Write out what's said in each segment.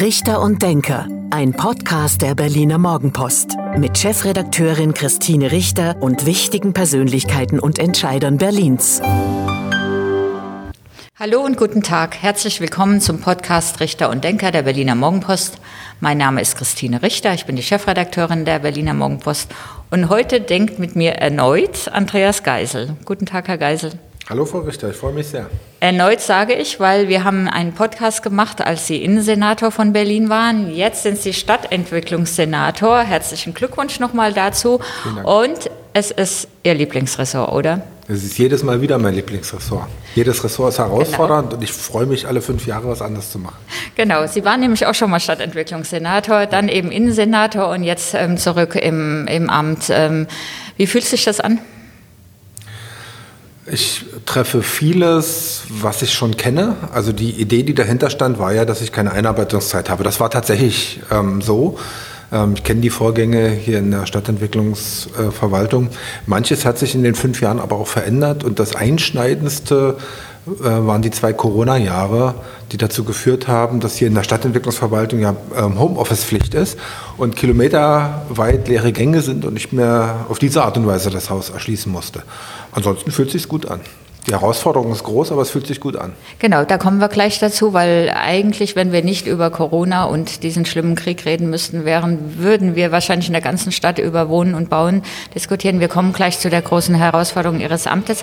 Richter und Denker, ein Podcast der Berliner Morgenpost mit Chefredakteurin Christine Richter und wichtigen Persönlichkeiten und Entscheidern Berlins. Hallo und guten Tag. Herzlich willkommen zum Podcast Richter und Denker der Berliner Morgenpost. Mein Name ist Christine Richter, ich bin die Chefredakteurin der Berliner Morgenpost und heute denkt mit mir erneut Andreas Geisel. Guten Tag, Herr Geisel. Hallo Frau Richter, ich freue mich sehr. Erneut sage ich, weil wir haben einen Podcast gemacht, als Sie Innensenator von Berlin waren. Jetzt sind Sie Stadtentwicklungssenator. Herzlichen Glückwunsch nochmal dazu. Und es ist Ihr Lieblingsressort, oder? Es ist jedes Mal wieder mein Lieblingsressort. Jedes Ressort ist herausfordernd genau. und ich freue mich, alle fünf Jahre was anderes zu machen. Genau, Sie waren nämlich auch schon mal Stadtentwicklungssenator, dann eben Innensenator und jetzt ähm, zurück im, im Amt. Ähm, wie fühlt sich das an? Ich treffe vieles, was ich schon kenne. Also die Idee, die dahinter stand, war ja, dass ich keine Einarbeitungszeit habe. Das war tatsächlich ähm, so. Ähm, ich kenne die Vorgänge hier in der Stadtentwicklungsverwaltung. Manches hat sich in den fünf Jahren aber auch verändert und das Einschneidendste waren die zwei Corona-Jahre, die dazu geführt haben, dass hier in der Stadtentwicklungsverwaltung ja ähm, Homeoffice-Pflicht ist und kilometerweit leere Gänge sind und ich mir auf diese Art und Weise das Haus erschließen musste. Ansonsten fühlt es sich gut an. Die Herausforderung ist groß, aber es fühlt sich gut an. Genau, da kommen wir gleich dazu, weil eigentlich, wenn wir nicht über Corona und diesen schlimmen Krieg reden müssten, wären, würden wir wahrscheinlich in der ganzen Stadt über Wohnen und Bauen diskutieren. Wir kommen gleich zu der großen Herausforderung Ihres Amtes.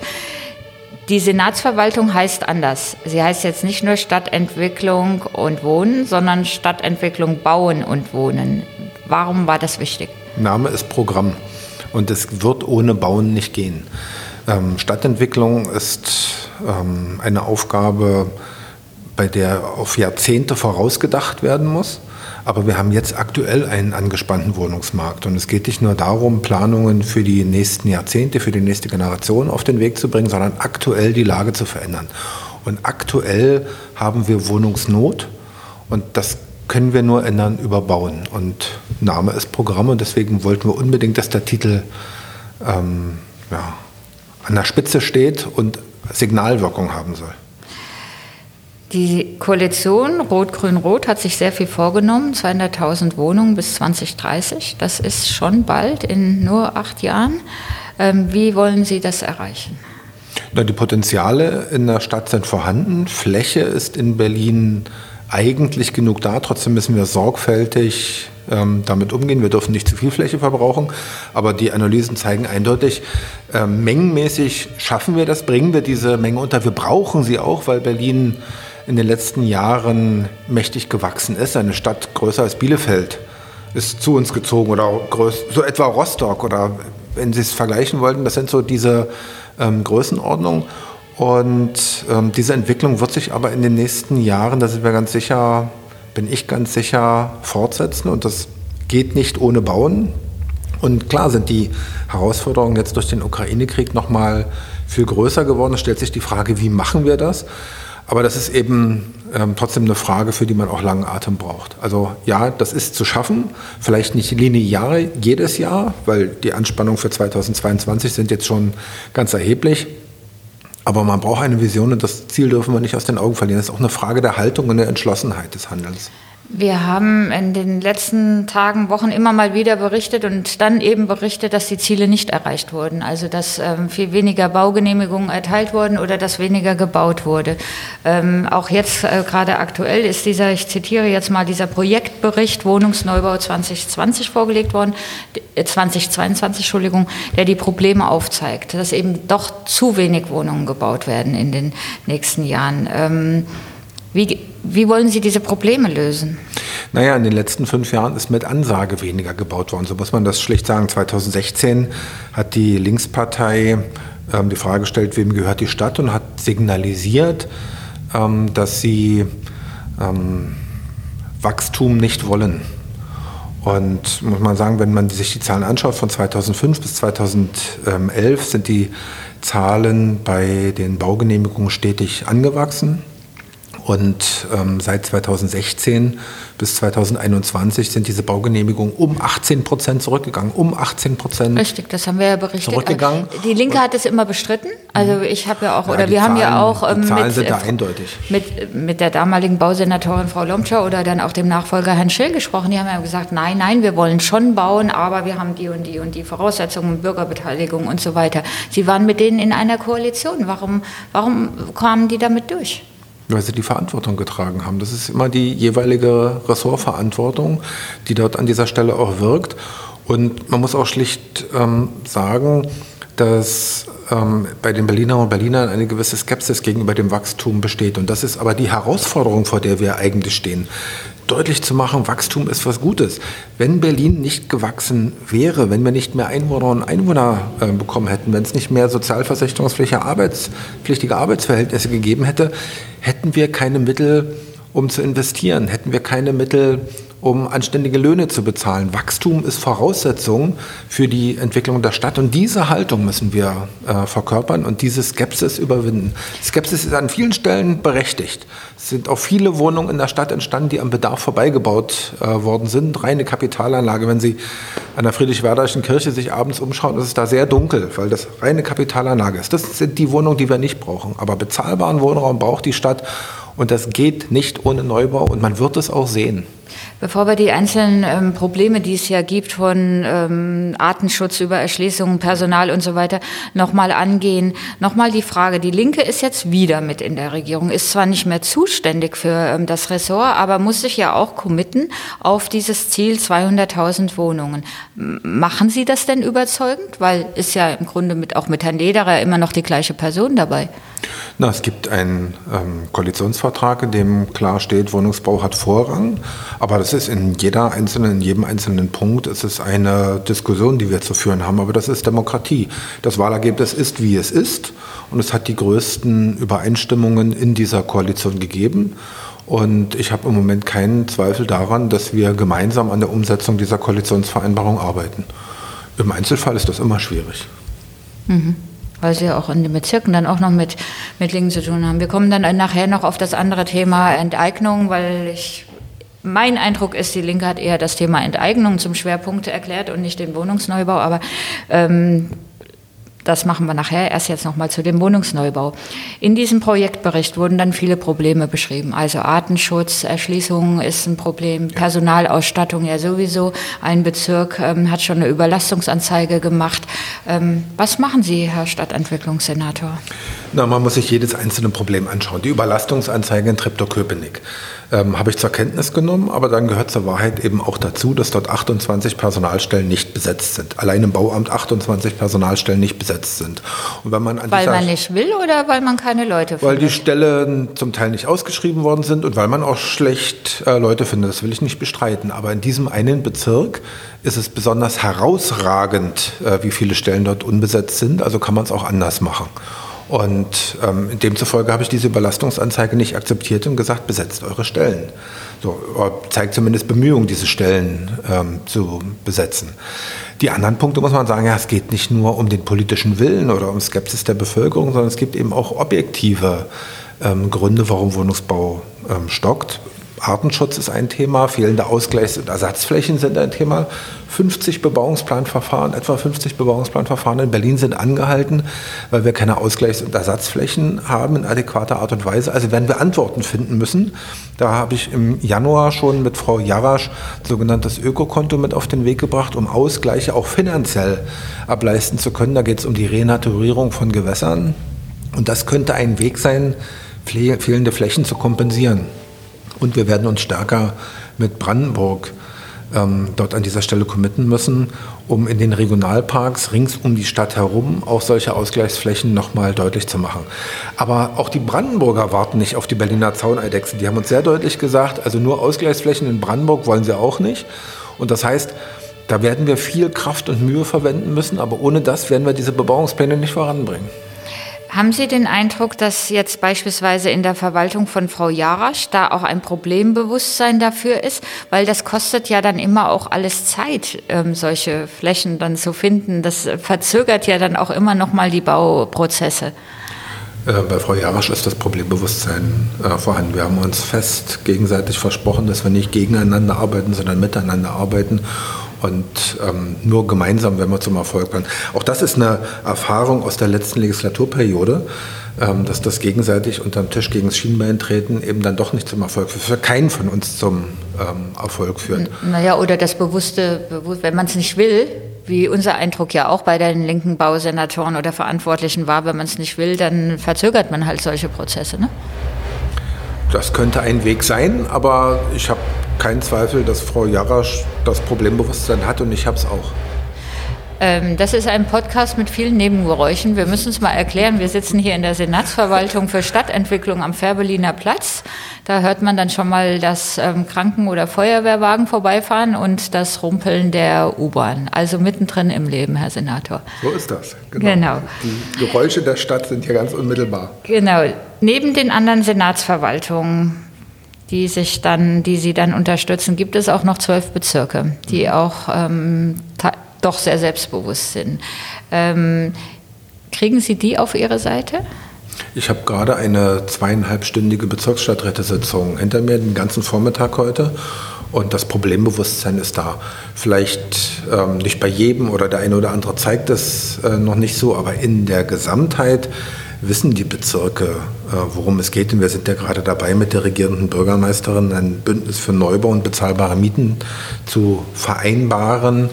Die Senatsverwaltung heißt anders. Sie heißt jetzt nicht nur Stadtentwicklung und Wohnen, sondern Stadtentwicklung Bauen und Wohnen. Warum war das wichtig? Name ist Programm und es wird ohne Bauen nicht gehen. Ähm, Stadtentwicklung ist ähm, eine Aufgabe, bei der auf Jahrzehnte vorausgedacht werden muss. Aber wir haben jetzt aktuell einen angespannten Wohnungsmarkt. Und es geht nicht nur darum, Planungen für die nächsten Jahrzehnte, für die nächste Generation auf den Weg zu bringen, sondern aktuell die Lage zu verändern. Und aktuell haben wir Wohnungsnot. Und das können wir nur ändern über Bauen. Und Name ist Programm. Und deswegen wollten wir unbedingt, dass der Titel ähm, ja, an der Spitze steht und Signalwirkung haben soll. Die Koalition Rot-Grün-Rot hat sich sehr viel vorgenommen, 200.000 Wohnungen bis 2030. Das ist schon bald, in nur acht Jahren. Ähm, wie wollen Sie das erreichen? Die Potenziale in der Stadt sind vorhanden. Fläche ist in Berlin eigentlich genug da. Trotzdem müssen wir sorgfältig ähm, damit umgehen. Wir dürfen nicht zu viel Fläche verbrauchen. Aber die Analysen zeigen eindeutig, äh, mengenmäßig schaffen wir das, bringen wir diese Menge unter. Wir brauchen sie auch, weil Berlin in den letzten Jahren mächtig gewachsen ist. Eine Stadt größer als Bielefeld ist zu uns gezogen oder so etwa Rostock oder wenn Sie es vergleichen wollten, das sind so diese ähm, Größenordnungen. Und ähm, diese Entwicklung wird sich aber in den nächsten Jahren, da sind wir ganz sicher, bin ich ganz sicher, fortsetzen. Und das geht nicht ohne Bauen. Und klar sind die Herausforderungen jetzt durch den Ukraine-Krieg nochmal viel größer geworden. Es stellt sich die Frage, wie machen wir das? Aber das ist eben ähm, trotzdem eine Frage, für die man auch langen Atem braucht. Also ja, das ist zu schaffen, vielleicht nicht linear jedes Jahr, weil die Anspannungen für 2022 sind jetzt schon ganz erheblich. Aber man braucht eine Vision und das Ziel dürfen wir nicht aus den Augen verlieren. Das ist auch eine Frage der Haltung und der Entschlossenheit des Handelns. Wir haben in den letzten Tagen, Wochen immer mal wieder berichtet und dann eben berichtet, dass die Ziele nicht erreicht wurden. Also dass ähm, viel weniger Baugenehmigungen erteilt wurden oder dass weniger gebaut wurde. Ähm, auch jetzt äh, gerade aktuell ist dieser, ich zitiere jetzt mal, dieser Projektbericht Wohnungsneubau 2020 vorgelegt worden, äh, 2022, Entschuldigung, der die Probleme aufzeigt, dass eben doch zu wenig Wohnungen gebaut werden in den nächsten Jahren. Ähm, wie, wie wollen Sie diese Probleme lösen? Naja, in den letzten fünf Jahren ist mit Ansage weniger gebaut worden. So muss man das schlicht sagen. 2016 hat die Linkspartei ähm, die Frage gestellt, wem gehört die Stadt und hat signalisiert, ähm, dass sie ähm, Wachstum nicht wollen. Und muss man sagen, wenn man sich die Zahlen anschaut, von 2005 bis 2011 sind die Zahlen bei den Baugenehmigungen stetig angewachsen. Und ähm, seit 2016 bis 2021 sind diese Baugenehmigungen um 18 Prozent zurückgegangen. Um 18 Prozent. Richtig, das haben wir ja berichtet. Zurückgegangen. Die Linke hat es immer bestritten. Also ich habe ja auch, Ja, oder wir haben ja Zahlen- auch ähm, die Zahlen mit, sind da äh, eindeutig. mit, mit der damaligen Bausenatorin Frau Lomscher oder dann auch dem Nachfolger Herrn Schill gesprochen. Die haben ja gesagt, nein, nein, wir wollen schon bauen, aber wir haben die und die und die Voraussetzungen, Bürgerbeteiligung und so weiter. Sie waren mit denen in einer Koalition. Warum, warum kamen die damit durch? Weil sie die Verantwortung getragen haben. Das ist immer die jeweilige Ressortverantwortung, die dort an dieser Stelle auch wirkt. Und man muss auch schlicht ähm, sagen, dass ähm, bei den Berlinerinnen und Berlinern eine gewisse Skepsis gegenüber dem Wachstum besteht. Und das ist aber die Herausforderung, vor der wir eigentlich stehen. Deutlich zu machen, Wachstum ist was Gutes. Wenn Berlin nicht gewachsen wäre, wenn wir nicht mehr Einwohnerinnen und Einwohner äh, bekommen hätten, wenn es nicht mehr sozialversicherungspflichtige Arbeitspflichtige Arbeitsverhältnisse gegeben hätte, hätten wir keine Mittel, um zu investieren, hätten wir keine Mittel, um anständige Löhne zu bezahlen. Wachstum ist Voraussetzung für die Entwicklung der Stadt und diese Haltung müssen wir äh, verkörpern und diese Skepsis überwinden. Skepsis ist an vielen Stellen berechtigt. Es sind auch viele Wohnungen in der Stadt entstanden, die am Bedarf vorbeigebaut äh, worden sind. Reine Kapitalanlage. Wenn Sie an der Friedrich-Werderischen Kirche sich abends umschauen, ist es da sehr dunkel, weil das reine Kapitalanlage ist. Das sind die Wohnungen, die wir nicht brauchen. Aber bezahlbaren Wohnraum braucht die Stadt und das geht nicht ohne Neubau und man wird es auch sehen. Bevor wir die einzelnen ähm, Probleme, die es ja gibt, von ähm, Artenschutz über Erschließung, Personal und so weiter, nochmal angehen, nochmal die Frage, die Linke ist jetzt wieder mit in der Regierung, ist zwar nicht mehr zuständig für ähm, das Ressort, aber muss sich ja auch committen auf dieses Ziel 200.000 Wohnungen. Machen Sie das denn überzeugend? Weil ist ja im Grunde mit, auch mit Herrn Lederer immer noch die gleiche Person dabei. Na, es gibt einen ähm, Koalitionsvertrag, in dem klar steht, Wohnungsbau hat Vorrang. Aber das ist in jeder einzelnen, in jedem einzelnen Punkt, es ist eine Diskussion, die wir zu führen haben. Aber das ist Demokratie. Das Wahlergebnis ist, wie es ist. Und es hat die größten Übereinstimmungen in dieser Koalition gegeben. Und ich habe im Moment keinen Zweifel daran, dass wir gemeinsam an der Umsetzung dieser Koalitionsvereinbarung arbeiten. Im Einzelfall ist das immer schwierig. Weil sie auch in den Bezirken dann auch noch mit, mit Linken zu tun haben. Wir kommen dann nachher noch auf das andere Thema Enteignung, weil ich, mein Eindruck ist, die Linke hat eher das Thema Enteignung zum Schwerpunkt erklärt und nicht den Wohnungsneubau, aber ähm, das machen wir nachher erst jetzt nochmal zu dem Wohnungsneubau. In diesem Projektbericht wurden dann viele Probleme beschrieben. Also Artenschutz, Erschließung ist ein Problem, Personalausstattung ja sowieso. Ein Bezirk ähm, hat schon eine Überlastungsanzeige gemacht. Ähm, was machen Sie, Herr Stadtentwicklungssenator? Na, man muss sich jedes einzelne Problem anschauen. Die Überlastungsanzeige in Treptow-Köpenick ähm, habe ich zur Kenntnis genommen, aber dann gehört zur Wahrheit eben auch dazu, dass dort 28 Personalstellen nicht besetzt sind. Allein im Bauamt 28 Personalstellen nicht besetzt sind. Und wenn man an Weil man nicht will oder weil man keine Leute weil die findet? Stellen zum Teil nicht ausgeschrieben worden sind und weil man auch schlecht äh, Leute findet. Das will ich nicht bestreiten. Aber in diesem einen Bezirk ist es besonders herausragend, äh, wie viele Stellen dort unbesetzt sind. Also kann man es auch anders machen. Und ähm, demzufolge habe ich diese Überlastungsanzeige nicht akzeptiert und gesagt, besetzt eure Stellen. So, zeigt zumindest Bemühungen, diese Stellen ähm, zu besetzen. Die anderen Punkte muss man sagen, ja, es geht nicht nur um den politischen Willen oder um Skepsis der Bevölkerung, sondern es gibt eben auch objektive ähm, Gründe, warum Wohnungsbau ähm, stockt. Artenschutz ist ein Thema, fehlende Ausgleichs- und Ersatzflächen sind ein Thema. 50 Bebauungsplanverfahren, etwa 50 Bebauungsplanverfahren in Berlin sind angehalten, weil wir keine Ausgleichs- und Ersatzflächen haben in adäquater Art und Weise. Also werden wir Antworten finden müssen. Da habe ich im Januar schon mit Frau Jarasch sogenanntes Ökokonto mit auf den Weg gebracht, um Ausgleiche auch finanziell ableisten zu können. Da geht es um die Renaturierung von Gewässern. Und das könnte ein Weg sein, fehlende Flächen zu kompensieren. Und wir werden uns stärker mit Brandenburg ähm, dort an dieser Stelle committen müssen, um in den Regionalparks rings um die Stadt herum auch solche Ausgleichsflächen nochmal deutlich zu machen. Aber auch die Brandenburger warten nicht auf die Berliner Zauneidechsen. Die haben uns sehr deutlich gesagt, also nur Ausgleichsflächen in Brandenburg wollen sie auch nicht. Und das heißt, da werden wir viel Kraft und Mühe verwenden müssen, aber ohne das werden wir diese Bebauungspläne nicht voranbringen. Haben Sie den Eindruck, dass jetzt beispielsweise in der Verwaltung von Frau Jarasch da auch ein Problembewusstsein dafür ist? Weil das kostet ja dann immer auch alles Zeit, ähm, solche Flächen dann zu finden. Das verzögert ja dann auch immer noch mal die Bauprozesse. Äh, bei Frau Jarasch ist das Problembewusstsein äh, vorhanden. Wir haben uns fest gegenseitig versprochen, dass wir nicht gegeneinander arbeiten, sondern miteinander arbeiten. Und ähm, nur gemeinsam werden wir zum Erfolg kommen. Auch das ist eine Erfahrung aus der letzten Legislaturperiode, ähm, dass das gegenseitig unterm Tisch gegen das Schienbein treten eben dann doch nicht zum Erfolg führt. Für keinen von uns zum ähm, Erfolg führt. Naja, oder das bewusste, wenn man es nicht will, wie unser Eindruck ja auch bei den linken Bausenatoren oder Verantwortlichen war, wenn man es nicht will, dann verzögert man halt solche Prozesse. Ne? Das könnte ein Weg sein, aber ich habe keinen Zweifel, dass Frau Jarasch das Problembewusstsein hat und ich habe es auch. Ähm, das ist ein Podcast mit vielen Nebengeräuschen. Wir müssen es mal erklären. Wir sitzen hier in der Senatsverwaltung für Stadtentwicklung am Fährberliner Platz. Da hört man dann schon mal das ähm, Kranken- oder Feuerwehrwagen vorbeifahren und das Rumpeln der U-Bahn. Also mittendrin im Leben, Herr Senator. So ist das. Genau. genau. Die Geräusche der Stadt sind hier ganz unmittelbar. Genau. Neben den anderen Senatsverwaltungen die sich dann, die sie dann unterstützen, gibt es auch noch zwölf Bezirke, die auch ähm, doch sehr selbstbewusst sind. Ähm, kriegen Sie die auf Ihre Seite? Ich habe gerade eine zweieinhalbstündige Bezirksstadträtesitzung hinter mir, den ganzen Vormittag heute. Und das Problembewusstsein ist da. Vielleicht ähm, nicht bei jedem oder der eine oder andere zeigt es äh, noch nicht so, aber in der Gesamtheit wissen die Bezirke, äh, worum es geht. Und wir sind ja gerade dabei, mit der regierenden Bürgermeisterin ein Bündnis für Neubau und bezahlbare Mieten zu vereinbaren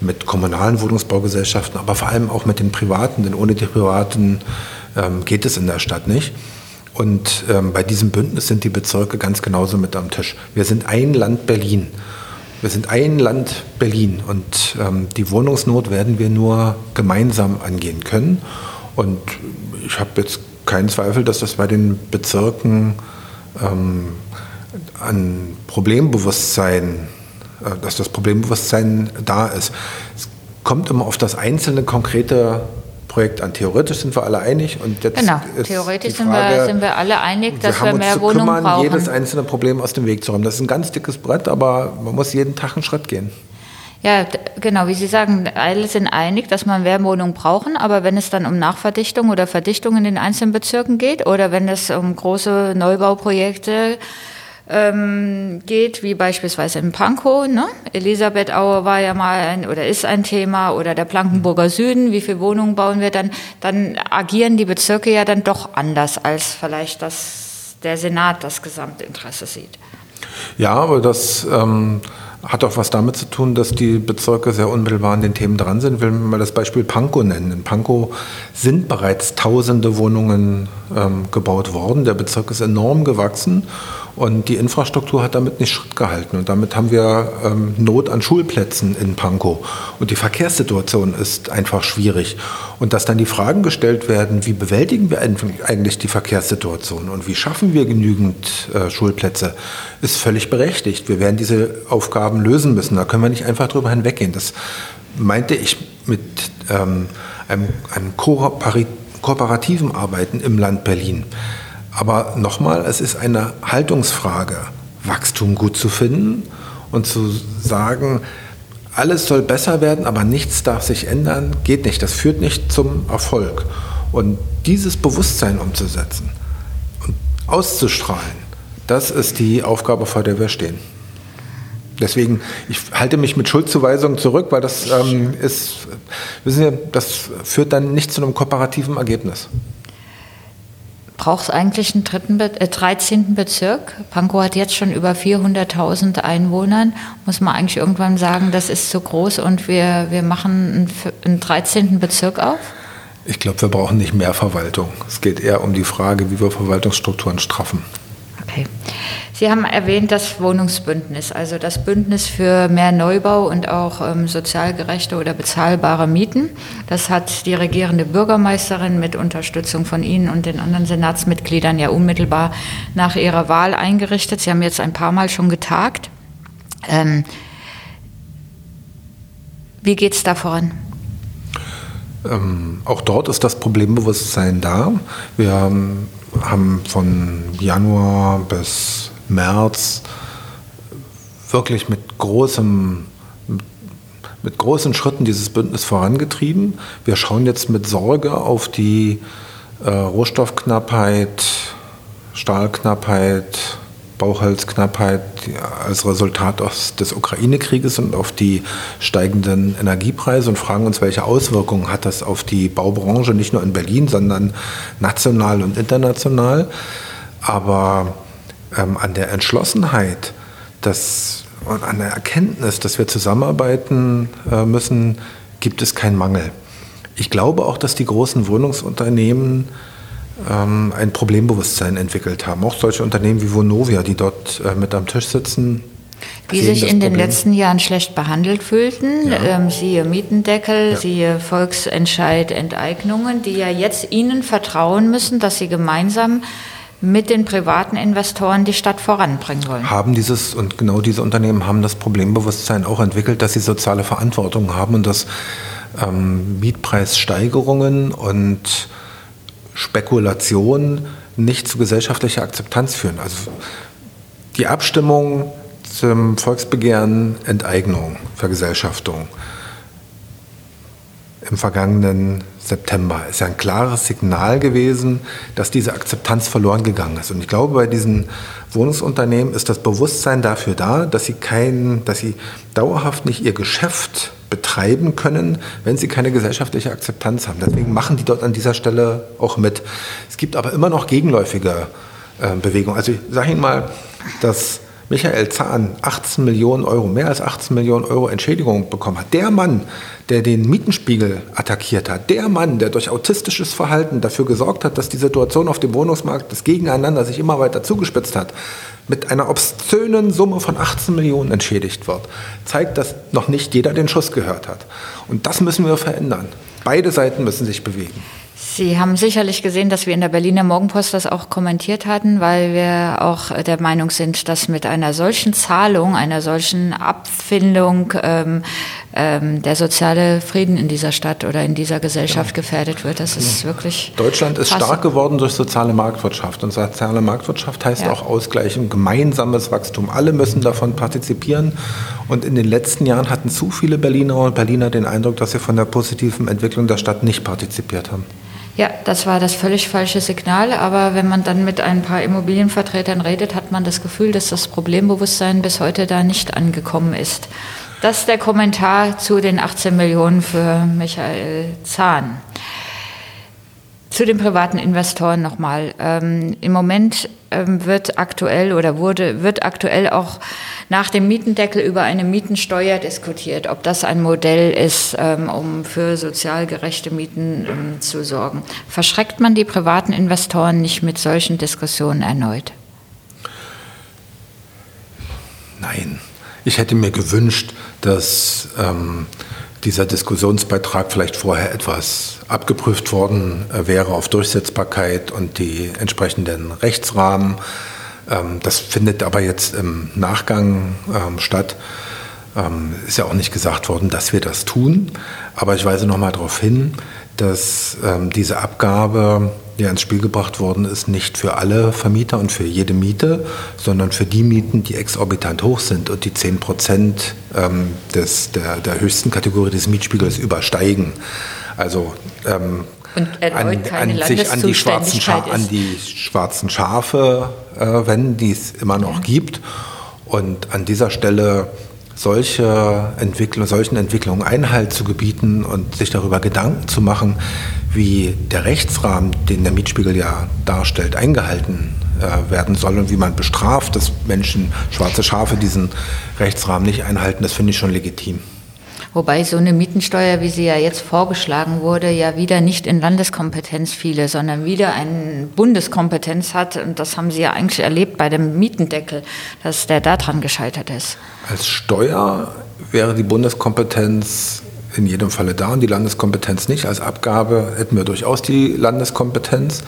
mit kommunalen Wohnungsbaugesellschaften, aber vor allem auch mit den privaten, denn ohne die privaten ähm, geht es in der Stadt nicht. Und ähm, bei diesem Bündnis sind die Bezirke ganz genauso mit am Tisch. Wir sind ein Land Berlin. Wir sind ein Land Berlin und ähm, die Wohnungsnot werden wir nur gemeinsam angehen können. Und ich habe jetzt keinen Zweifel, dass das bei den Bezirken ähm, an Problembewusstsein dass das Problembewusstsein da ist. Es kommt immer auf das einzelne konkrete Projekt an. Theoretisch sind wir alle einig und jetzt genau. Theoretisch Frage, sind, wir, sind wir alle einig, dass wir, wir mehr Wohnungen kümmern, brauchen. jedes einzelne Problem aus dem Weg zu räumen. Das ist ein ganz dickes Brett, aber man muss jeden Tag einen Schritt gehen. Ja, genau, wie Sie sagen, alle sind einig, dass man mehr Wohnungen brauchen, aber wenn es dann um Nachverdichtung oder Verdichtung in den einzelnen Bezirken geht oder wenn es um große Neubauprojekte geht, ähm, geht, wie beispielsweise in Pankow. Ne? Elisabeth Aue war ja mal ein, oder ist ein Thema oder der Blankenburger Süden, wie viele Wohnungen bauen wir dann, dann agieren die Bezirke ja dann doch anders, als vielleicht das, der Senat das Gesamtinteresse sieht. Ja, aber das ähm, hat auch was damit zu tun, dass die Bezirke sehr unmittelbar an den Themen dran sind. Ich will mal das Beispiel Pankow nennen. In Pankow sind bereits tausende Wohnungen ähm, gebaut worden. Der Bezirk ist enorm gewachsen und die Infrastruktur hat damit nicht Schritt gehalten. Und damit haben wir ähm, Not an Schulplätzen in Pankow. Und die Verkehrssituation ist einfach schwierig. Und dass dann die Fragen gestellt werden, wie bewältigen wir eigentlich die Verkehrssituation und wie schaffen wir genügend äh, Schulplätze, ist völlig berechtigt. Wir werden diese Aufgaben lösen müssen. Da können wir nicht einfach drüber hinweggehen. Das meinte ich mit ähm, einem, einem kooperativen Arbeiten im Land Berlin. Aber nochmal, es ist eine Haltungsfrage, Wachstum gut zu finden und zu sagen, alles soll besser werden, aber nichts darf sich ändern, geht nicht. Das führt nicht zum Erfolg. Und dieses Bewusstsein umzusetzen und auszustrahlen, das ist die Aufgabe, vor der wir stehen. Deswegen, ich halte mich mit Schuldzuweisungen zurück, weil das ähm, ist, wissen Sie, das führt dann nicht zu einem kooperativen Ergebnis. Braucht es eigentlich einen dritten, äh, 13. Bezirk? Pankow hat jetzt schon über 400.000 Einwohner. Muss man eigentlich irgendwann sagen, das ist zu groß und wir, wir machen einen, einen 13. Bezirk auf? Ich glaube, wir brauchen nicht mehr Verwaltung. Es geht eher um die Frage, wie wir Verwaltungsstrukturen straffen. Okay. Sie haben erwähnt das Wohnungsbündnis, also das Bündnis für mehr Neubau und auch ähm, sozial gerechte oder bezahlbare Mieten. Das hat die regierende Bürgermeisterin mit Unterstützung von Ihnen und den anderen Senatsmitgliedern ja unmittelbar nach ihrer Wahl eingerichtet. Sie haben jetzt ein paar Mal schon getagt. Ähm, wie geht es da voran? Ähm, auch dort ist das Problembewusstsein da. Wir haben, haben von Januar bis März wirklich mit großem mit großen Schritten dieses Bündnis vorangetrieben. Wir schauen jetzt mit Sorge auf die äh, Rohstoffknappheit, Stahlknappheit, Bauholzknappheit als Resultat des Ukraine-Krieges und auf die steigenden Energiepreise und fragen uns, welche Auswirkungen hat das auf die Baubranche, nicht nur in Berlin, sondern national und international. Aber ähm, an der Entschlossenheit dass, und an der Erkenntnis, dass wir zusammenarbeiten äh, müssen, gibt es keinen Mangel. Ich glaube auch, dass die großen Wohnungsunternehmen ähm, ein Problembewusstsein entwickelt haben. Auch solche Unternehmen wie Vonovia, die dort äh, mit am Tisch sitzen. Die sich in den letzten Jahren schlecht behandelt fühlten, ja. ähm, siehe Mietendeckel, ja. siehe Volksentscheid Enteignungen, die ja jetzt Ihnen vertrauen müssen, dass Sie gemeinsam mit den privaten Investoren die Stadt voranbringen wollen. Haben dieses und genau diese Unternehmen haben das Problembewusstsein auch entwickelt, dass sie soziale Verantwortung haben und dass ähm, Mietpreissteigerungen und Spekulation nicht zu gesellschaftlicher Akzeptanz führen. Also die Abstimmung zum Volksbegehren Enteignung, Vergesellschaftung im vergangenen September ist ja ein klares Signal gewesen, dass diese Akzeptanz verloren gegangen ist. Und ich glaube, bei diesen Wohnungsunternehmen ist das Bewusstsein dafür da, dass sie kein, dass sie dauerhaft nicht ihr Geschäft betreiben können, wenn sie keine gesellschaftliche Akzeptanz haben. Deswegen machen die dort an dieser Stelle auch mit. Es gibt aber immer noch gegenläufige äh, Bewegungen. Also ich sage Ihnen mal, dass Michael Zahn 18 Millionen Euro, mehr als 18 Millionen Euro Entschädigung bekommen hat. Der Mann, der den Mietenspiegel attackiert hat, der Mann, der durch autistisches Verhalten dafür gesorgt hat, dass die Situation auf dem Wohnungsmarkt, das Gegeneinander sich immer weiter zugespitzt hat, mit einer obszönen Summe von 18 Millionen entschädigt wird, zeigt, dass noch nicht jeder den Schuss gehört hat. Und das müssen wir verändern. Beide Seiten müssen sich bewegen. Sie haben sicherlich gesehen, dass wir in der Berliner Morgenpost das auch kommentiert hatten, weil wir auch der Meinung sind, dass mit einer solchen Zahlung, einer solchen Abfindung ähm, ähm, der soziale Frieden in dieser Stadt oder in dieser Gesellschaft ja. gefährdet wird. Das ist ja. wirklich. Deutschland ist stark geworden durch soziale Marktwirtschaft. Und soziale Marktwirtschaft heißt ja. auch Ausgleichen, gemeinsames Wachstum. Alle müssen davon partizipieren. Und in den letzten Jahren hatten zu viele Berliner und Berliner den Eindruck, dass sie von der positiven Entwicklung der Stadt nicht partizipiert haben. Ja, das war das völlig falsche Signal. Aber wenn man dann mit ein paar Immobilienvertretern redet, hat man das Gefühl, dass das Problembewusstsein bis heute da nicht angekommen ist. Das ist der Kommentar zu den 18 Millionen für Michael Zahn. Zu den privaten Investoren nochmal. Ähm, Im Moment ähm, wird aktuell oder wurde, wird aktuell auch nach dem Mietendeckel über eine Mietensteuer diskutiert, ob das ein Modell ist, ähm, um für sozial gerechte Mieten ähm, zu sorgen. Verschreckt man die privaten Investoren nicht mit solchen Diskussionen erneut? Nein. Ich hätte mir gewünscht, dass ähm, dieser Diskussionsbeitrag vielleicht vorher etwas abgeprüft worden äh, wäre auf Durchsetzbarkeit und die entsprechenden Rechtsrahmen. Ähm, das findet aber jetzt im Nachgang ähm, statt. Ähm, ist ja auch nicht gesagt worden, dass wir das tun. Aber ich weise noch mal darauf hin, dass diese Abgabe ja ins Spiel gebracht worden ist, nicht für alle Vermieter und für jede Miete, sondern für die Mieten, die exorbitant hoch sind und die 10 Prozent ähm, des, der, der höchsten Kategorie des Mietspiegels übersteigen. Also ähm, an, an sich an die, schwarzen an die schwarzen Schafe äh, wenden, die es immer noch ja. gibt. Und an dieser Stelle solche Entwicklung, solchen Entwicklungen Einhalt zu gebieten und sich darüber Gedanken zu machen, wie der Rechtsrahmen, den der Mietspiegel ja darstellt, eingehalten äh, werden soll und wie man bestraft, dass Menschen, schwarze Schafe diesen Rechtsrahmen nicht einhalten, das finde ich schon legitim. Wobei so eine Mietensteuer, wie sie ja jetzt vorgeschlagen wurde, ja wieder nicht in Landeskompetenz fiele, sondern wieder eine Bundeskompetenz hat. Und das haben Sie ja eigentlich erlebt bei dem Mietendeckel, dass der daran gescheitert ist. Als Steuer wäre die Bundeskompetenz in jedem Falle da und die Landeskompetenz nicht. Als Abgabe hätten wir durchaus die Landeskompetenz.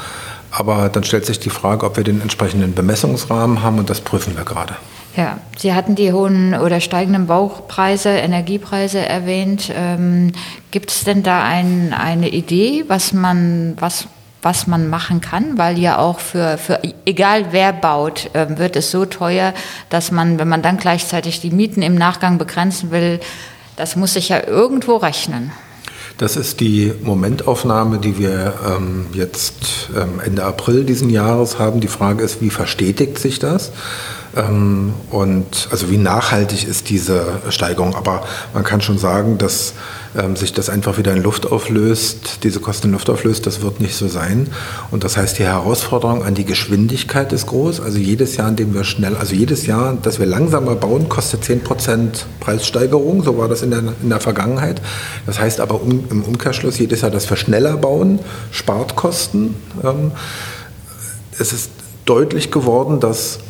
Aber dann stellt sich die Frage, ob wir den entsprechenden Bemessungsrahmen haben und das prüfen wir gerade. Ja, Sie hatten die hohen oder steigenden Baupreise, Energiepreise erwähnt. Ähm, Gibt es denn da ein, eine Idee, was man, was, was man machen kann? Weil ja auch für, für egal wer baut, äh, wird es so teuer, dass man, wenn man dann gleichzeitig die Mieten im Nachgang begrenzen will, das muss sich ja irgendwo rechnen. Das ist die Momentaufnahme, die wir ähm, jetzt ähm, Ende April diesen Jahres haben. Die Frage ist, wie verstetigt sich das? Ähm, und also wie nachhaltig ist diese Steigerung? Aber man kann schon sagen, dass ähm, sich das einfach wieder in Luft auflöst, diese Kosten in Luft auflöst, das wird nicht so sein. Und das heißt, die Herausforderung an die Geschwindigkeit ist groß. Also jedes Jahr, in dem wir schnell, also jedes Jahr, dass wir langsamer bauen, kostet 10 Prozent Preissteigerung. So war das in der, in der Vergangenheit. Das heißt aber um, im Umkehrschluss, jedes Jahr, dass wir schneller bauen, spart Kosten. Ähm, es ist deutlich geworden, dass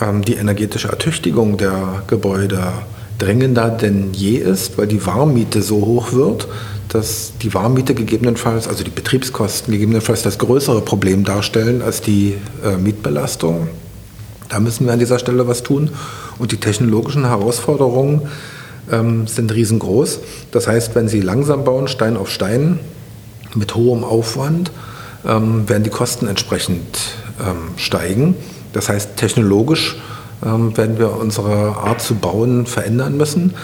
ähm, die energetische Ertüchtigung der Gebäude drängender denn je ist, weil die Warmmiete so hoch wird, dass die Warmmiete gegebenenfalls, also die Betriebskosten gegebenenfalls das größere Problem darstellen als die äh, Mietbelastung. Da müssen wir an dieser Stelle was tun. Und die technologischen Herausforderungen ähm, sind riesengroß. Das heißt, wenn Sie langsam bauen, Stein auf Stein, mit hohem Aufwand, ähm, werden die Kosten entsprechend ähm, steigen. Das heißt, technologisch ähm, werden wir unsere Art zu bauen verändern müssen.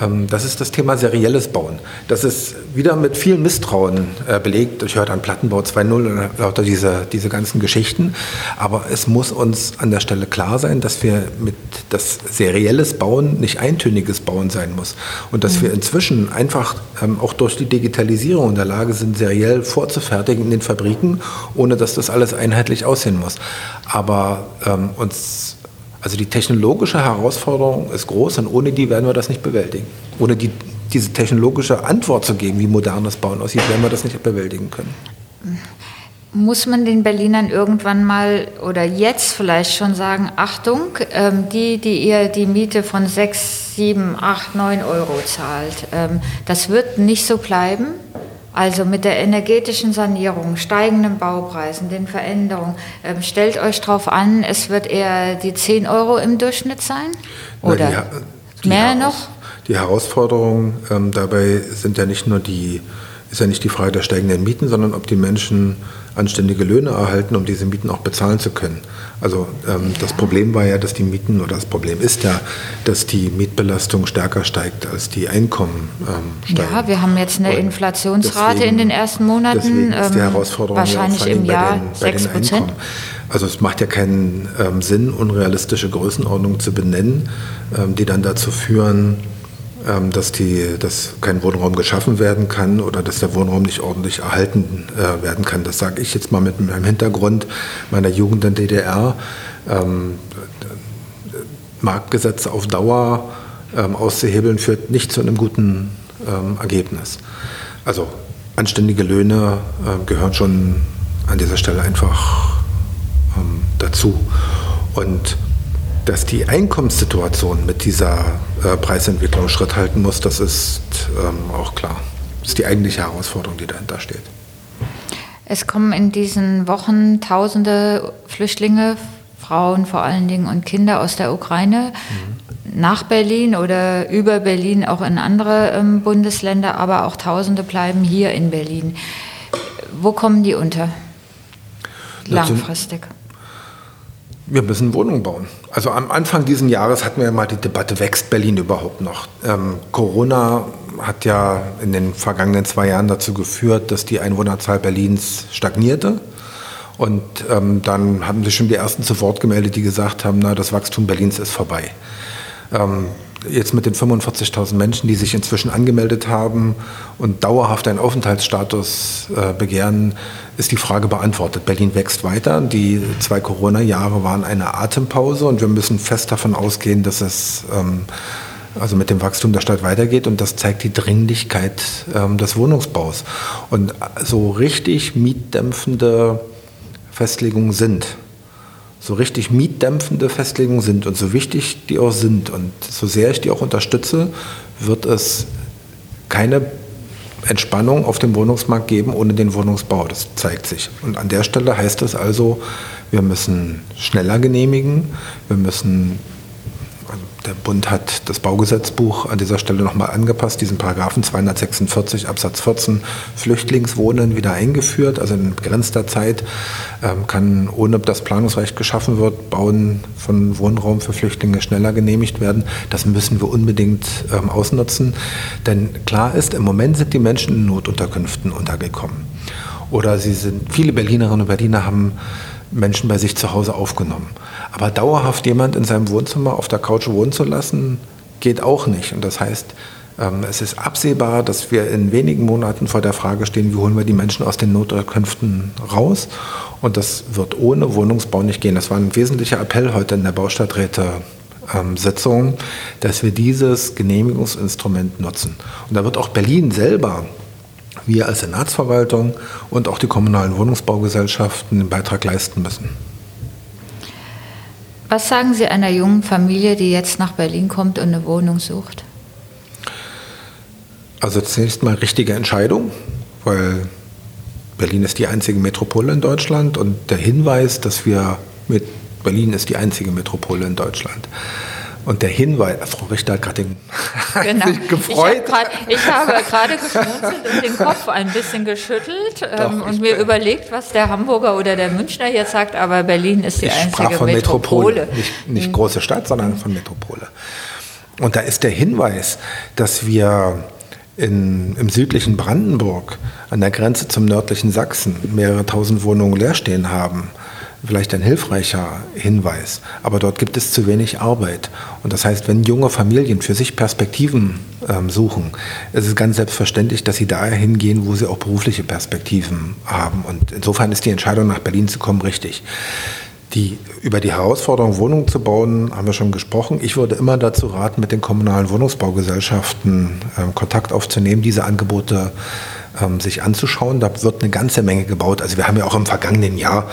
Ähm, das ist das Thema serielles Bauen. Das ist wieder mit viel Misstrauen äh, belegt. Ich höre dann Plattenbau 2.0 und lauter diese, diese ganzen Geschichten. Aber es muss uns an der Stelle klar sein, dass wir mit das serielles Bauen nicht eintöniges Bauen sein muss. Und dass mhm. wir inzwischen einfach ähm, auch durch die Digitalisierung in der Lage sind, seriell vorzufertigen in den Fabriken, ohne dass das alles einheitlich aussehen muss. Aber ähm, uns also die technologische Herausforderung ist groß und ohne die werden wir das nicht bewältigen. Ohne die, diese technologische Antwort zu geben, wie modernes Bauen aussieht, werden wir das nicht bewältigen können. Muss man den Berlinern irgendwann mal oder jetzt vielleicht schon sagen, Achtung, ähm, die, die ihr die Miete von 6, 7, 8, 9 Euro zahlt, ähm, das wird nicht so bleiben? Also mit der energetischen Sanierung, steigenden Baupreisen, den Veränderungen, ähm, stellt euch darauf an, es wird eher die 10 Euro im Durchschnitt sein? Oder Na, die, die mehr noch? Die Herausforderungen ähm, dabei sind ja nicht nur die, ist ja nicht die Frage der steigenden Mieten, sondern ob die Menschen anständige Löhne erhalten, um diese Mieten auch bezahlen zu können. Also ähm, das Problem war ja, dass die Mieten, oder das Problem ist ja, dass die Mietbelastung stärker steigt als die Einkommen ähm, steigen. Ja, wir haben jetzt eine Inflationsrate deswegen, in den ersten Monaten. Deswegen ist die ähm, Herausforderung wahrscheinlich ja im Jahr bei den, 6 Prozent. Also es macht ja keinen ähm, Sinn, unrealistische Größenordnungen zu benennen, ähm, die dann dazu führen, dass, die, dass kein Wohnraum geschaffen werden kann oder dass der Wohnraum nicht ordentlich erhalten äh, werden kann. Das sage ich jetzt mal mit meinem Hintergrund meiner Jugend in DDR. Ähm, Marktgesetze auf Dauer ähm, auszuhebeln führt nicht zu einem guten ähm, Ergebnis. Also anständige Löhne äh, gehören schon an dieser Stelle einfach ähm, dazu. Und dass die Einkommenssituation mit dieser äh, Preisentwicklung Schritt halten muss, das ist ähm, auch klar. Das ist die eigentliche Herausforderung, die dahinter steht. Es kommen in diesen Wochen tausende Flüchtlinge, Frauen vor allen Dingen und Kinder aus der Ukraine mhm. nach Berlin oder über Berlin auch in andere ähm, Bundesländer, aber auch Tausende bleiben hier in Berlin. Wo kommen die unter? Langfristig. Wir müssen Wohnungen bauen. Also am Anfang dieses Jahres hatten wir ja mal die Debatte, wächst Berlin überhaupt noch? Ähm, Corona hat ja in den vergangenen zwei Jahren dazu geführt, dass die Einwohnerzahl Berlins stagnierte. Und ähm, dann haben sich schon die ersten zu Wort gemeldet, die gesagt haben, na, das Wachstum Berlins ist vorbei. Ähm, jetzt mit den 45.000 Menschen, die sich inzwischen angemeldet haben und dauerhaft einen Aufenthaltsstatus äh, begehren, ist die Frage beantwortet. Berlin wächst weiter. Die zwei Corona-Jahre waren eine Atempause und wir müssen fest davon ausgehen, dass es ähm, also mit dem Wachstum der Stadt weitergeht und das zeigt die Dringlichkeit ähm, des Wohnungsbaus. Und so richtig mietdämpfende Festlegungen sind so richtig mietdämpfende Festlegungen sind und so wichtig die auch sind und so sehr ich die auch unterstütze, wird es keine Entspannung auf dem Wohnungsmarkt geben ohne den Wohnungsbau. Das zeigt sich. Und an der Stelle heißt es also, wir müssen schneller genehmigen, wir müssen der Bund hat das Baugesetzbuch an dieser Stelle nochmal angepasst, diesen Paragraphen 246 Absatz 14 Flüchtlingswohnen wieder eingeführt. Also in begrenzter Zeit ähm, kann, ohne dass Planungsrecht geschaffen wird, Bauen von Wohnraum für Flüchtlinge schneller genehmigt werden. Das müssen wir unbedingt ähm, ausnutzen. Denn klar ist, im Moment sind die Menschen in Notunterkünften untergekommen. Oder sie sind, viele Berlinerinnen und Berliner haben Menschen bei sich zu Hause aufgenommen. Aber dauerhaft jemand in seinem Wohnzimmer auf der Couch wohnen zu lassen, geht auch nicht. Und das heißt, ähm, es ist absehbar, dass wir in wenigen Monaten vor der Frage stehen, wie holen wir die Menschen aus den Notunterkünften raus. Und das wird ohne Wohnungsbau nicht gehen. Das war ein wesentlicher Appell heute in der Baustadträte-Sitzung, dass wir dieses Genehmigungsinstrument nutzen. Und da wird auch Berlin selber wir als Senatsverwaltung und auch die kommunalen Wohnungsbaugesellschaften den Beitrag leisten müssen. Was sagen Sie einer jungen Familie, die jetzt nach Berlin kommt und eine Wohnung sucht? Also zunächst mal richtige Entscheidung, weil Berlin ist die einzige Metropole in Deutschland und der Hinweis, dass wir mit Berlin ist die einzige Metropole in Deutschland. Und der Hinweis, Frau Richter hat gerade genau. sich gefreut. Ich habe gerade geschmunzelt und den Kopf ein bisschen geschüttelt ähm, und mir überlegt, was der Hamburger oder der Münchner jetzt sagt, aber Berlin ist die ich einzige sprach von Metropole. Metropole. Nicht, nicht mhm. große Stadt, sondern von Metropole. Und da ist der Hinweis, dass wir in, im südlichen Brandenburg an der Grenze zum nördlichen Sachsen mehrere tausend Wohnungen leer stehen haben vielleicht ein hilfreicher Hinweis, aber dort gibt es zu wenig Arbeit. Und das heißt, wenn junge Familien für sich Perspektiven ähm, suchen, ist es ganz selbstverständlich, dass sie dahin gehen, wo sie auch berufliche Perspektiven haben. Und insofern ist die Entscheidung, nach Berlin zu kommen, richtig. Die, über die Herausforderung, Wohnungen zu bauen, haben wir schon gesprochen. Ich würde immer dazu raten, mit den kommunalen Wohnungsbaugesellschaften äh, Kontakt aufzunehmen, diese Angebote ähm, sich anzuschauen. Da wird eine ganze Menge gebaut. Also wir haben ja auch im vergangenen Jahr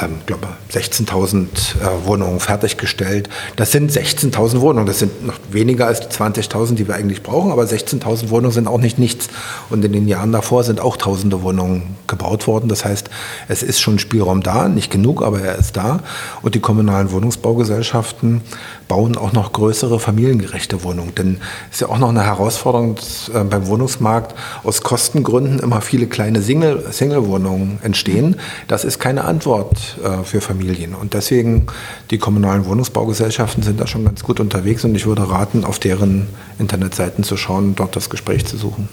ähm, glaube 16.000 äh, Wohnungen fertiggestellt. Das sind 16.000 Wohnungen. Das sind noch weniger als die 20.000, die wir eigentlich brauchen, aber 16.000 Wohnungen sind auch nicht nichts. Und in den Jahren davor sind auch tausende Wohnungen gebaut worden. Das heißt, es ist schon Spielraum da, nicht genug, aber er ist da. Und die kommunalen Wohnungsbaugesellschaften bauen auch noch größere familiengerechte Wohnungen. Denn es ist ja auch noch eine Herausforderung äh, beim Wohnungsmarkt, aus Kostengründen immer viele kleine Single-Wohnungen entstehen. Das ist keine Antwort äh, für Familien. Und deswegen, die kommunalen Wohnungsbaugesellschaften sind da schon ganz gut unterwegs und ich würde raten, auf deren Internetseiten zu schauen, dort das Gespräch zu suchen.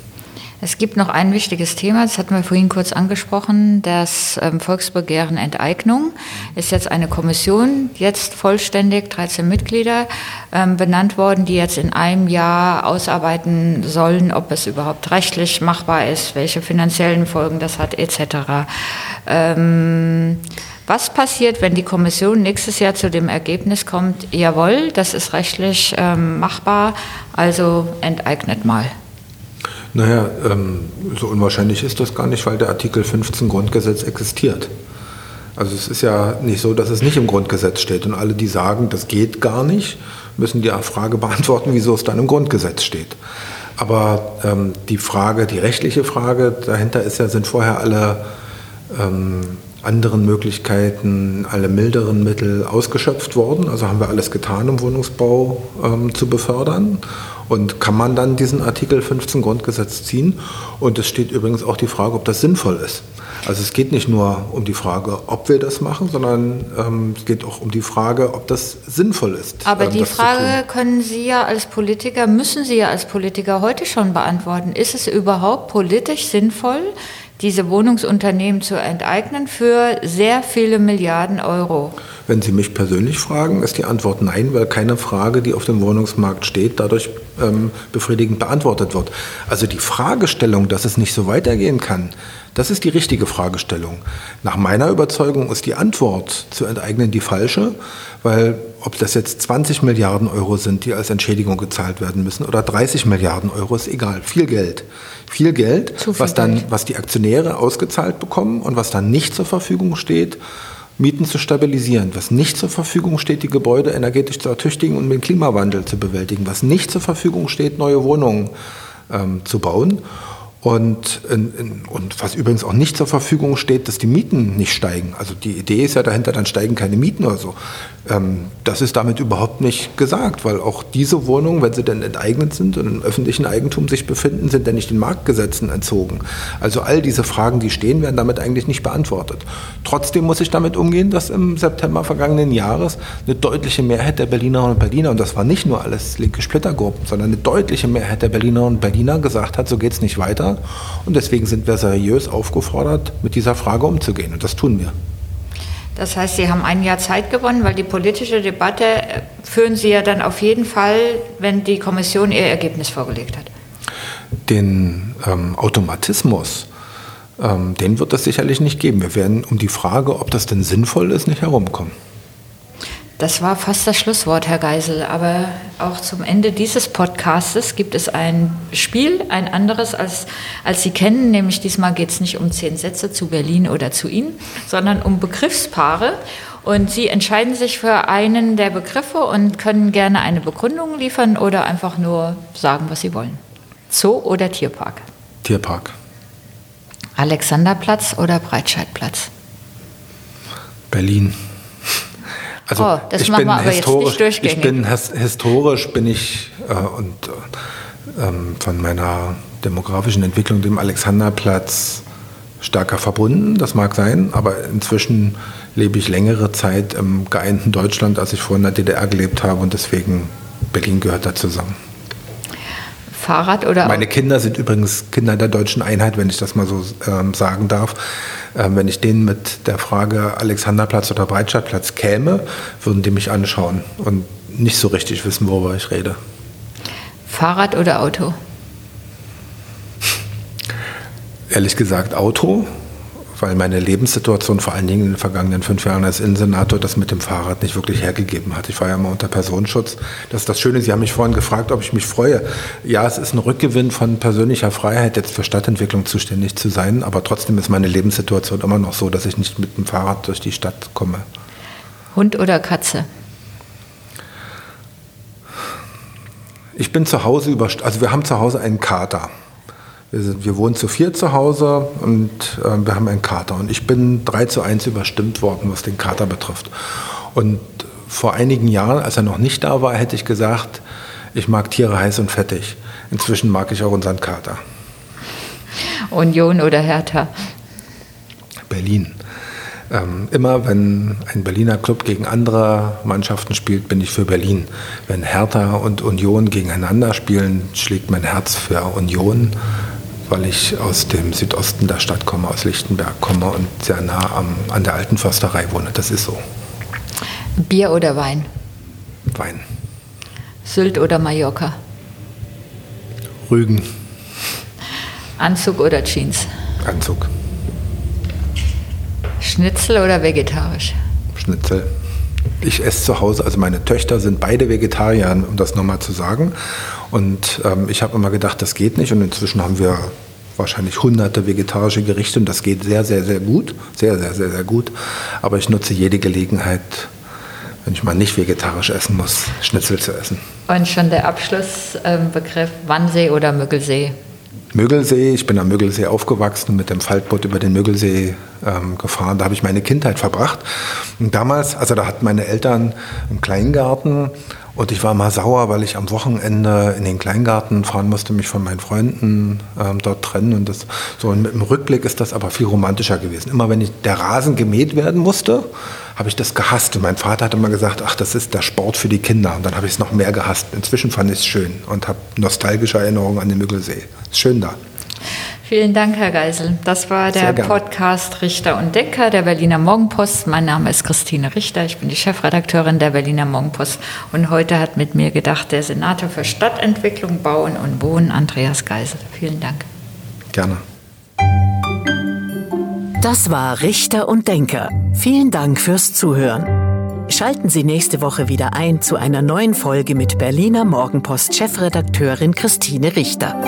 Es gibt noch ein wichtiges Thema, das hatten wir vorhin kurz angesprochen, das ähm, Volksbegehren Enteignung ist jetzt eine Kommission, jetzt vollständig, 13 Mitglieder ähm, benannt worden, die jetzt in einem Jahr ausarbeiten sollen, ob es überhaupt rechtlich machbar ist, welche finanziellen Folgen das hat, etc. Ähm, was passiert, wenn die Kommission nächstes Jahr zu dem Ergebnis kommt, jawohl, das ist rechtlich ähm, machbar, also enteignet mal? Naja, ähm, so unwahrscheinlich ist das gar nicht, weil der Artikel 15 Grundgesetz existiert. Also es ist ja nicht so, dass es nicht im Grundgesetz steht. Und alle, die sagen, das geht gar nicht, müssen die Frage beantworten, wieso es dann im Grundgesetz steht. Aber ähm, die Frage, die rechtliche Frage dahinter ist ja, sind vorher alle ähm, anderen Möglichkeiten, alle milderen Mittel ausgeschöpft worden. Also haben wir alles getan, um Wohnungsbau ähm, zu befördern. Und kann man dann diesen Artikel 15 Grundgesetz ziehen? Und es steht übrigens auch die Frage, ob das sinnvoll ist. Also es geht nicht nur um die Frage, ob wir das machen, sondern ähm, es geht auch um die Frage, ob das sinnvoll ist. Aber ähm, die Frage können Sie ja als Politiker, müssen Sie ja als Politiker heute schon beantworten. Ist es überhaupt politisch sinnvoll, diese Wohnungsunternehmen zu enteignen für sehr viele Milliarden Euro? Wenn Sie mich persönlich fragen, ist die Antwort nein, weil keine Frage, die auf dem Wohnungsmarkt steht, dadurch ähm, befriedigend beantwortet wird. Also die Fragestellung, dass es nicht so weitergehen kann, das ist die richtige Fragestellung. Nach meiner Überzeugung ist die Antwort zu enteignen die falsche, weil ob das jetzt 20 Milliarden Euro sind, die als Entschädigung gezahlt werden müssen, oder 30 Milliarden Euro, ist egal. Viel Geld. Viel Geld, viel was dann, was die Aktionäre ausgezahlt bekommen und was dann nicht zur Verfügung steht, Mieten zu stabilisieren, was nicht zur Verfügung steht, die Gebäude energetisch zu ertüchtigen und dem Klimawandel zu bewältigen, was nicht zur Verfügung steht, neue Wohnungen ähm, zu bauen. Und, und was übrigens auch nicht zur Verfügung steht, dass die Mieten nicht steigen. Also die Idee ist ja dahinter, dann steigen keine Mieten oder so. Ähm, das ist damit überhaupt nicht gesagt, weil auch diese Wohnungen, wenn sie denn enteignet sind und im öffentlichen Eigentum sich befinden, sind ja nicht den Marktgesetzen entzogen. Also all diese Fragen, die stehen, werden damit eigentlich nicht beantwortet. Trotzdem muss ich damit umgehen, dass im September vergangenen Jahres eine deutliche Mehrheit der Berlinerinnen und Berliner, und das war nicht nur alles linke Splittergruppen, sondern eine deutliche Mehrheit der Berlinerinnen und Berliner gesagt hat, so geht es nicht weiter. Und deswegen sind wir seriös aufgefordert, mit dieser Frage umzugehen. Und das tun wir. Das heißt, Sie haben ein Jahr Zeit gewonnen, weil die politische Debatte äh, führen Sie ja dann auf jeden Fall, wenn die Kommission ihr Ergebnis vorgelegt hat. Den ähm, Automatismus, ähm, den wird es sicherlich nicht geben. Wir werden um die Frage, ob das denn sinnvoll ist, nicht herumkommen. Das war fast das Schlusswort, Herr Geisel. Aber auch zum Ende dieses Podcastes gibt es ein Spiel, ein anderes als, als Sie kennen. Nämlich diesmal geht es nicht um zehn Sätze zu Berlin oder zu Ihnen, sondern um Begriffspaare. Und Sie entscheiden sich für einen der Begriffe und können gerne eine Begründung liefern oder einfach nur sagen, was Sie wollen. Zoo oder Tierpark? Tierpark. Alexanderplatz oder Breitscheidplatz? Berlin. Also oh, das ich machen wir aber jetzt nicht durchgängig. Ich bin historisch bin ich äh, und äh, ähm, von meiner demografischen Entwicklung dem Alexanderplatz stärker verbunden. Das mag sein, aber inzwischen lebe ich längere Zeit im geeinten Deutschland, als ich vorher in der DDR gelebt habe und deswegen Berlin gehört da zusammen. Fahrrad oder? Meine Kinder sind übrigens Kinder der deutschen Einheit, wenn ich das mal so ähm, sagen darf. Ähm, wenn ich denen mit der Frage Alexanderplatz oder Breitscheidplatz käme, würden die mich anschauen und nicht so richtig wissen, worüber ich rede. Fahrrad oder Auto? Ehrlich gesagt Auto, weil meine Lebenssituation vor allen Dingen in den vergangenen fünf Jahren als Innensenator das mit dem Fahrrad nicht wirklich hergegeben hat. Ich war ja immer unter Personenschutz. Das ist das Schöne, Sie haben mich vorhin gefragt, ob ich mich freue. Ja, es ist ein Rückgewinn von persönlicher Freiheit, jetzt für Stadtentwicklung zuständig zu sein, aber trotzdem ist meine Lebenssituation immer noch so, dass ich nicht mit dem Fahrrad durch die Stadt komme. Hund oder Katze? Ich bin zu Hause über, also wir haben zu Hause einen Kater. Wir, sind, wir wohnen zu vier zu Hause und äh, wir haben einen Kater. Und ich bin 3 zu 1 überstimmt worden, was den Kater betrifft. Und vor einigen Jahren, als er noch nicht da war, hätte ich gesagt, ich mag Tiere heiß und fettig. Inzwischen mag ich auch unseren Kater. Union oder Hertha? Berlin. Ähm, immer wenn ein Berliner Club gegen andere Mannschaften spielt, bin ich für Berlin. Wenn Hertha und Union gegeneinander spielen, schlägt mein Herz für Union weil ich aus dem Südosten der Stadt komme, aus Lichtenberg komme und sehr nah am, an der alten Försterei wohne. Das ist so. Bier oder Wein? Wein. Sylt oder Mallorca? Rügen. Anzug oder Jeans? Anzug. Schnitzel oder vegetarisch? Schnitzel. Ich esse zu Hause, also meine Töchter sind beide Vegetarier, um das nochmal zu sagen. Und ähm, ich habe immer gedacht, das geht nicht. Und inzwischen haben wir wahrscheinlich hunderte vegetarische Gerichte und das geht sehr, sehr, sehr gut. Sehr, sehr, sehr, sehr gut. Aber ich nutze jede Gelegenheit, wenn ich mal nicht vegetarisch essen muss, Schnitzel zu essen. Und schon der Abschlussbegriff Wannsee oder Müggelsee? Müggelsee. Ich bin am Müggelsee aufgewachsen, mit dem Faltboot über den Müggelsee ähm, gefahren. Da habe ich meine Kindheit verbracht. Und damals, also da hatten meine Eltern einen Kleingarten und ich war mal sauer, weil ich am Wochenende in den Kleingarten fahren musste, mich von meinen Freunden ähm, dort trennen. Und das, so und im Rückblick ist das aber viel romantischer gewesen. Immer wenn ich, der Rasen gemäht werden musste, habe ich das gehasst. Und mein Vater hat immer gesagt, ach, das ist der Sport für die Kinder. Und dann habe ich es noch mehr gehasst. Inzwischen fand ich es schön und habe nostalgische Erinnerungen an den Müggelsee. Ist schön da. Vielen Dank, Herr Geisel. Das war der Podcast Richter und Denker der Berliner Morgenpost. Mein Name ist Christine Richter. Ich bin die Chefredakteurin der Berliner Morgenpost. Und heute hat mit mir gedacht der Senator für Stadtentwicklung, Bauen und Wohnen, Andreas Geisel. Vielen Dank. Gerne. Das war Richter und Denker. Vielen Dank fürs Zuhören. Schalten Sie nächste Woche wieder ein zu einer neuen Folge mit Berliner Morgenpost Chefredakteurin Christine Richter.